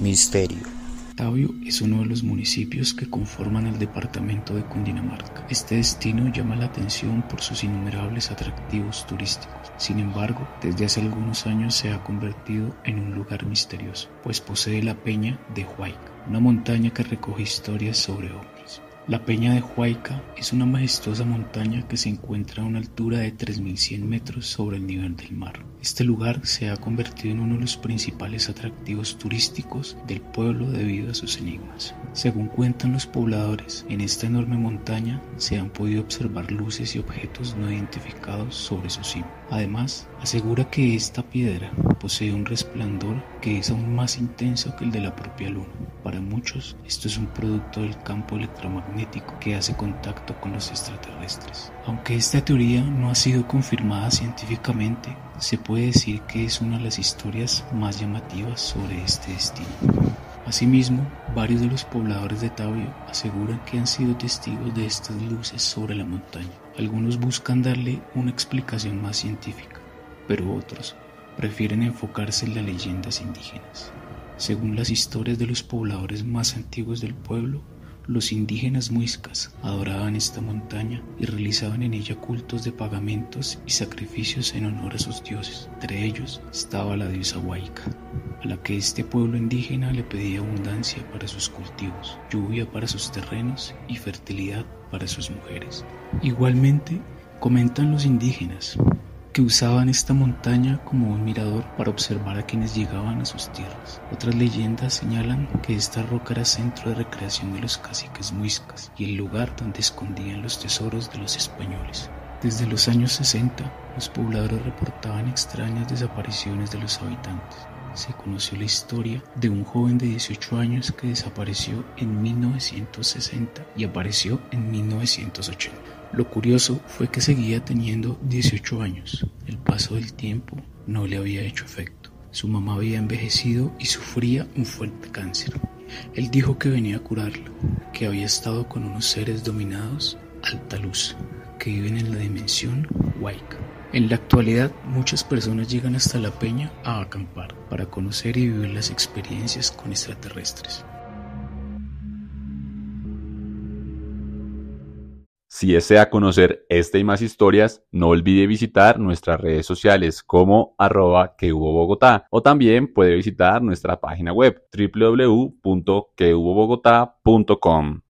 Misterio. Tabio es uno de los municipios que conforman el departamento de Cundinamarca. Este destino llama la atención por sus innumerables atractivos turísticos. Sin embargo, desde hace algunos años se ha convertido en un lugar misterioso, pues posee la peña de Huayca, una montaña que recoge historias sobre ovnis. La Peña de Huayca es una majestuosa montaña que se encuentra a una altura de 3.100 metros sobre el nivel del mar. Este lugar se ha convertido en uno de los principales atractivos turísticos del pueblo debido a sus enigmas. Según cuentan los pobladores, en esta enorme montaña se han podido observar luces y objetos no identificados sobre su cima. Además, asegura que esta piedra posee un resplandor que es aún más intenso que el de la propia luna. Para muchos, esto es un producto del campo electromagnético que hace contacto con los extraterrestres. Aunque esta teoría no ha sido confirmada científicamente, se puede decir que es una de las historias más llamativas sobre este destino. Asimismo, varios de los pobladores de Tabio aseguran que han sido testigos de estas luces sobre la montaña. Algunos buscan darle una explicación más científica, pero otros prefieren enfocarse en las leyendas indígenas. Según las historias de los pobladores más antiguos del pueblo, los indígenas muiscas adoraban esta montaña y realizaban en ella cultos de pagamentos y sacrificios en honor a sus dioses. Entre ellos estaba la diosa Huayca, a la que este pueblo indígena le pedía abundancia para sus cultivos, lluvia para sus terrenos y fertilidad para sus mujeres. Igualmente, comentan los indígenas que usaban esta montaña como un mirador para observar a quienes llegaban a sus tierras. Otras leyendas señalan que esta roca era centro de recreación de los caciques muiscas y el lugar donde escondían los tesoros de los españoles. Desde los años 60, los pobladores reportaban extrañas desapariciones de los habitantes. Se conoció la historia de un joven de 18 años que desapareció en 1960 y apareció en 1980. Lo curioso fue que seguía teniendo 18 años. El paso del tiempo no le había hecho efecto. Su mamá había envejecido y sufría un fuerte cáncer. Él dijo que venía a curarla, que había estado con unos seres dominados alta luz, que viven en la dimensión Waika. En la actualidad, muchas personas llegan hasta la peña a acampar para conocer y vivir las experiencias con extraterrestres. Si desea conocer esta y más historias, no olvide visitar nuestras redes sociales como arroba que hubo Bogotá o también puede visitar nuestra página web www.quehubobogotá.com.